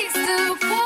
place to go.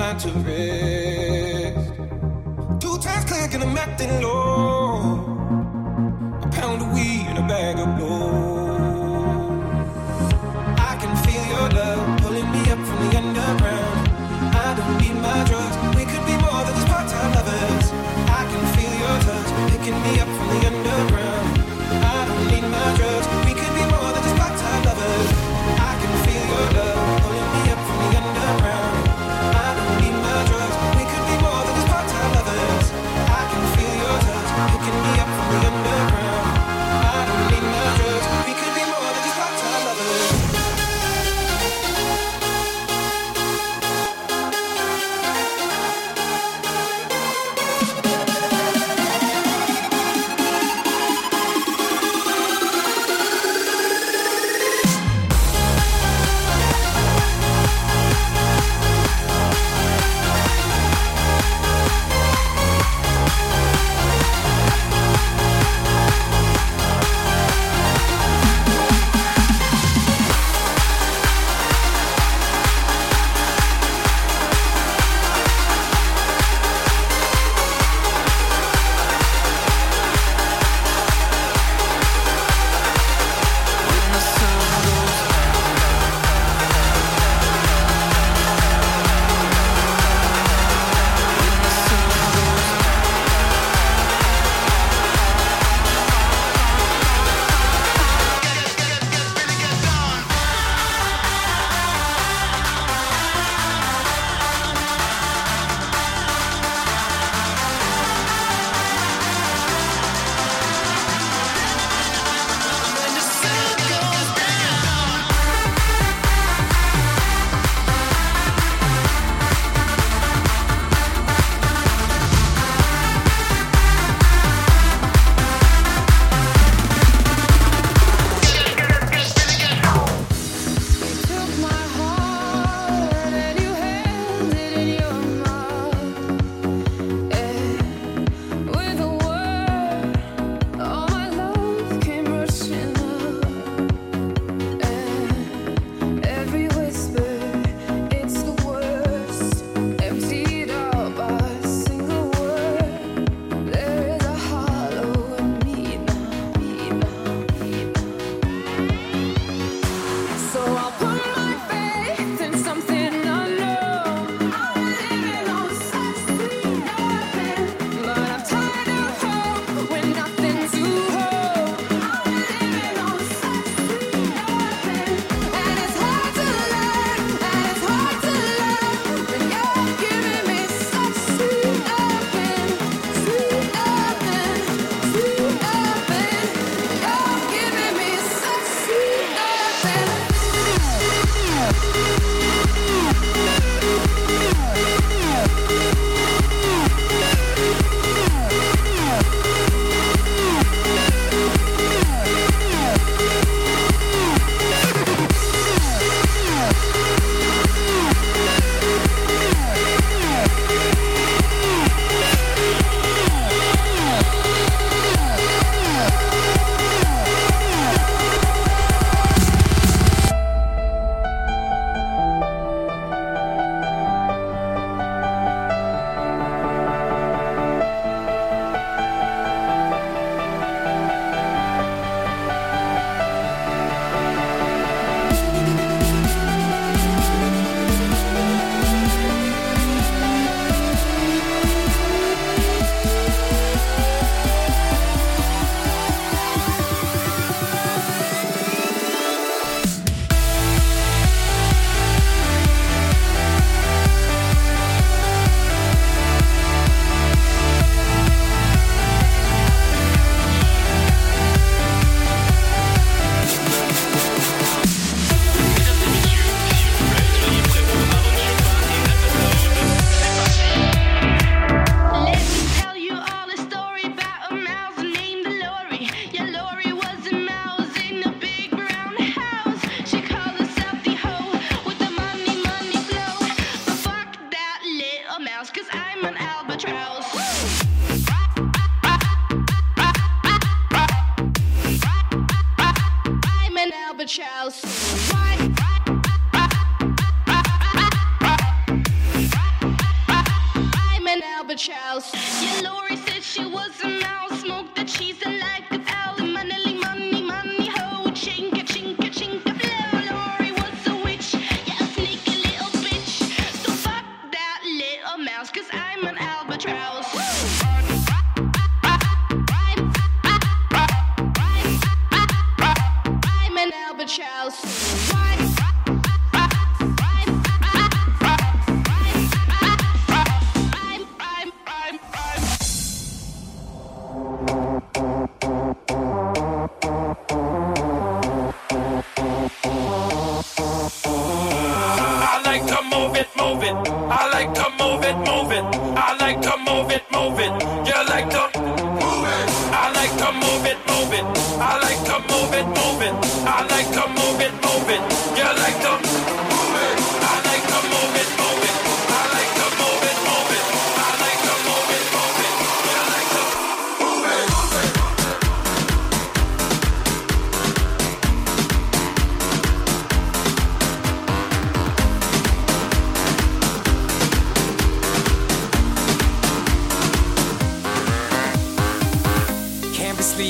Mind to rest.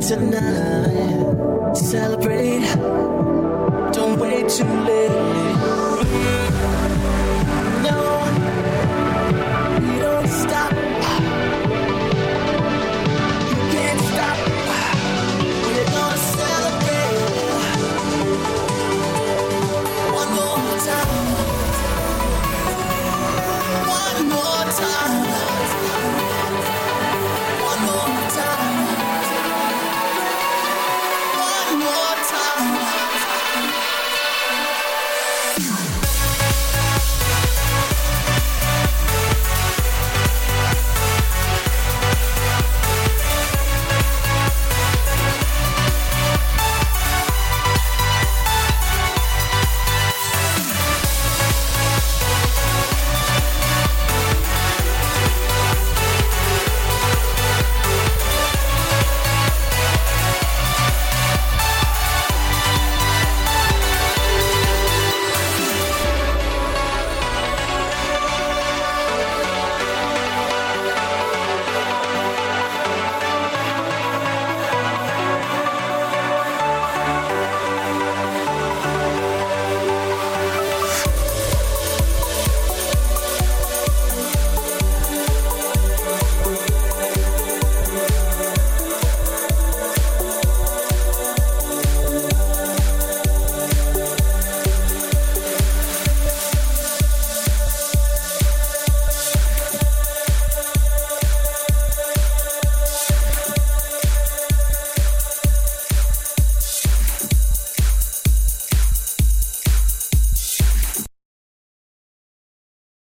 Tonight. Celebrate, don't wait too late.